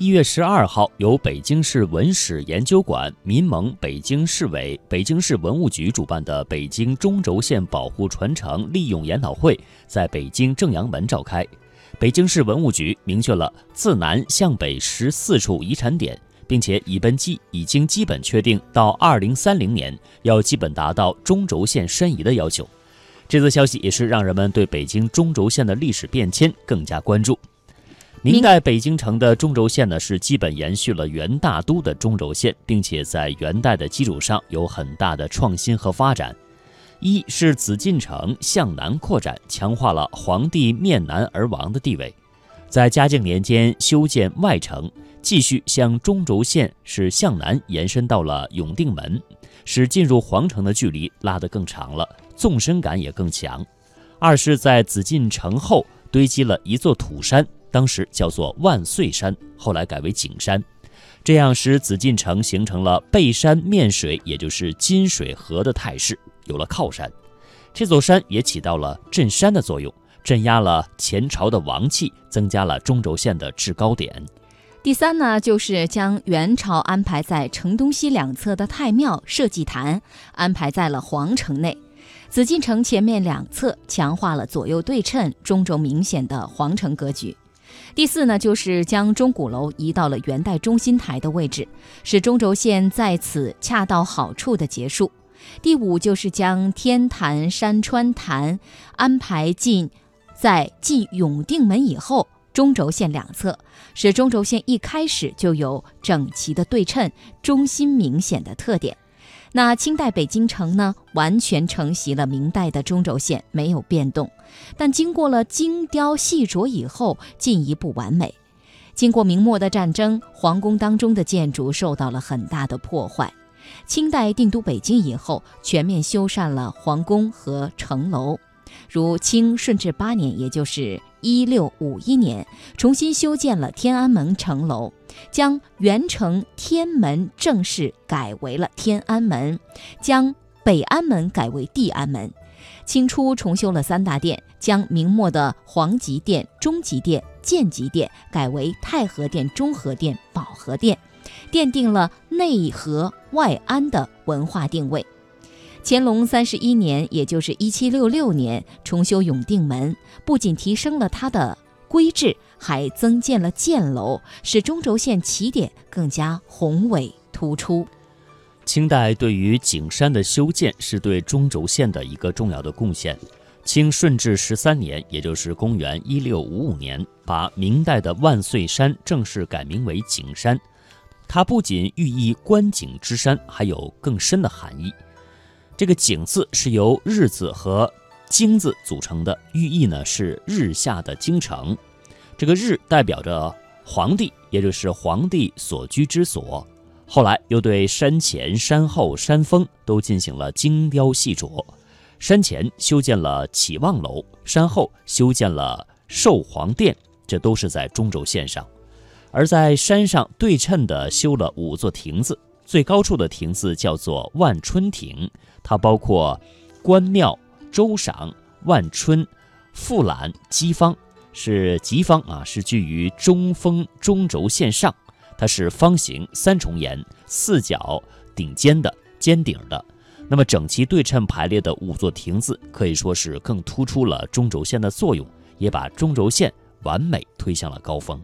一月十二号，由北京市文史研究馆、民盟北京市委、北京市文物局主办的北京中轴线保护传承利用研讨会在北京正阳门召开。北京市文物局明确了自南向北十四处遗产点，并且已本基已经基本确定到二零三零年要基本达到中轴线申遗的要求。这则消息也是让人们对北京中轴线的历史变迁更加关注。明代北京城的中轴线呢，是基本延续了元大都的中轴线，并且在元代的基础上有很大的创新和发展。一是紫禁城向南扩展，强化了皇帝面南而王的地位。在嘉靖年间修建外城，继续向中轴线是向南延伸到了永定门，使进入皇城的距离拉得更长了，纵深感也更强。二是，在紫禁城后堆积了一座土山。当时叫做万岁山，后来改为景山，这样使紫禁城形成了背山面水，也就是金水河的态势，有了靠山。这座山也起到了镇山的作用，镇压了前朝的王气，增加了中轴线的制高点。第三呢，就是将元朝安排在城东西两侧的太庙设祭坛，安排在了皇城内。紫禁城前面两侧强化了左右对称、中轴明显的皇城格局。第四呢，就是将钟鼓楼移到了元代中心台的位置，使中轴线在此恰到好处的结束。第五就是将天坛、山川坛安排进在进永定门以后中轴线两侧，使中轴线一开始就有整齐的对称、中心明显的特点。那清代北京城呢，完全承袭了明代的中轴线，没有变动。但经过了精雕细琢以后，进一步完美。经过明末的战争，皇宫当中的建筑受到了很大的破坏。清代定都北京以后，全面修缮了皇宫和城楼。如清顺治八年，也就是一六五一年，重新修建了天安门城楼，将原城天门正式改为了天安门，将北安门改为地安门。清初重修了三大殿，将明末的皇极殿、中极殿、建极殿改为太和殿、中和殿、保和殿，奠定了内和外安的文化定位。乾隆三十一年，也就是一七六六年，重修永定门，不仅提升了它的规制，还增建了箭楼，使中轴线起点更加宏伟突出。清代对于景山的修建，是对中轴线的一个重要的贡献。清顺治十三年，也就是公元一六五五年，把明代的万岁山正式改名为景山。它不仅寓意观景之山，还有更深的含义。这个“景”字是由“日”字和“京”字组成的，寓意呢是日下的京城。这个“日”代表着皇帝，也就是皇帝所居之所。后来又对山前、山后、山峰都进行了精雕细琢。山前修建了启望楼，山后修建了寿皇殿，这都是在中轴线上。而在山上对称的修了五座亭子，最高处的亭子叫做万春亭。它包括关庙、周赏、万春、富览、基方，是吉方啊，是居于中峰中轴线上。它是方形、三重檐、四角顶尖的尖顶的。那么整齐对称排列的五座亭子，可以说是更突出了中轴线的作用，也把中轴线完美推向了高峰。